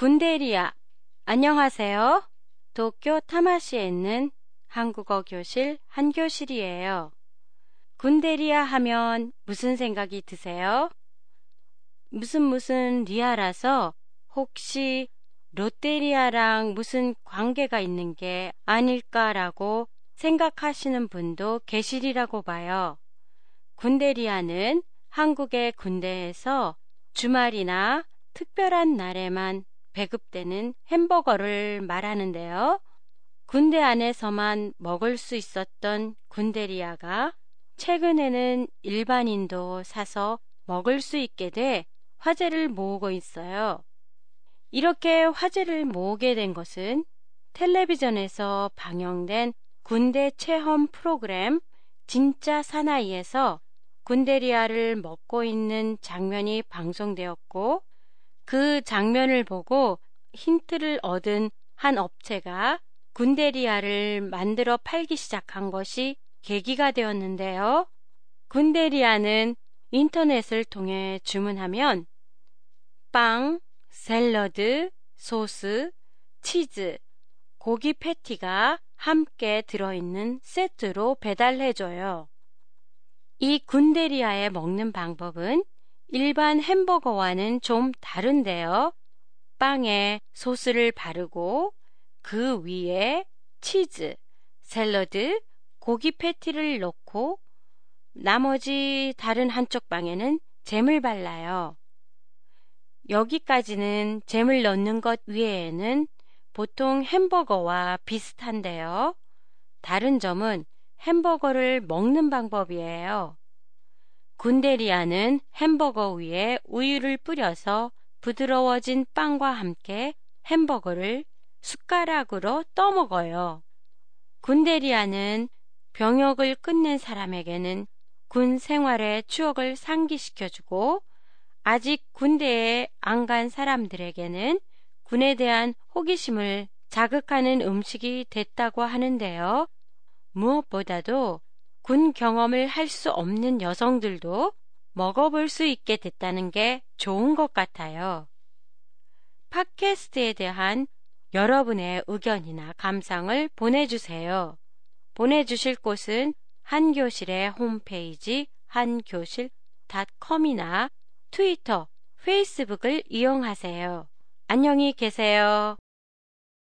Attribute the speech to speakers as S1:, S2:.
S1: 군대리아. 안녕하세요. 도쿄 타마시에 있는 한국어 교실 한교실이에요. 군대리아 하면 무슨 생각이 드세요? 무슨 무슨 리아라서 혹시 롯데리아랑 무슨 관계가 있는 게 아닐까라고 생각하시는 분도 계시리라고 봐요. 군대리아는 한국의 군대에서 주말이나 특별한 날에만 배급되는 햄버거를 말하는데요. 군대 안에서만 먹을 수 있었던 군대리아가 최근에는 일반인도 사서 먹을 수 있게 돼 화제를 모으고 있어요. 이렇게 화제를 모으게 된 것은 텔레비전에서 방영된 군대 체험 프로그램 진짜 사나이에서 군대리아를 먹고 있는 장면이 방송되었고 그 장면을 보고 힌트를 얻은 한 업체가 군대리아를 만들어 팔기 시작한 것이 계기가 되었는데요. 군대리아는 인터넷을 통해 주문하면 빵, 샐러드, 소스, 치즈, 고기 패티가 함께 들어있는 세트로 배달해줘요. 이 군데리아에 먹는 방법은 일반 햄버거와는 좀 다른데요. 빵에 소스를 바르고 그 위에 치즈, 샐러드, 고기 패티를 넣고 나머지 다른 한쪽 빵에는 잼을 발라요. 여기까지는 잼을 넣는 것 외에는 보통 햄버거와 비슷한데요. 다른 점은 햄버거를 먹는 방법이에요. 군데리아는 햄버거 위에 우유를 뿌려서 부드러워진 빵과 함께 햄버거를 숟가락으로 떠먹어요. 군데리아는 병역을 끝낸 사람에게는 군 생활의 추억을 상기시켜주고 아직 군대에 안 간 사람들에게는 군에 대한 호기심을 자극하는 음식이 됐다고 하는데요. 무엇보다도 군 경험을 할 수 없는 여성들도 먹어볼 수 있게 됐다는 게 좋은 것 같아요. 팟캐스트에 대한 여러분의 의견이나 감상을 보내주세요. 보내주실 곳은 한교실의 홈페이지 한교실닷컴이나 트위터, 페이스북을 이용하세요. 안녕히 계세요.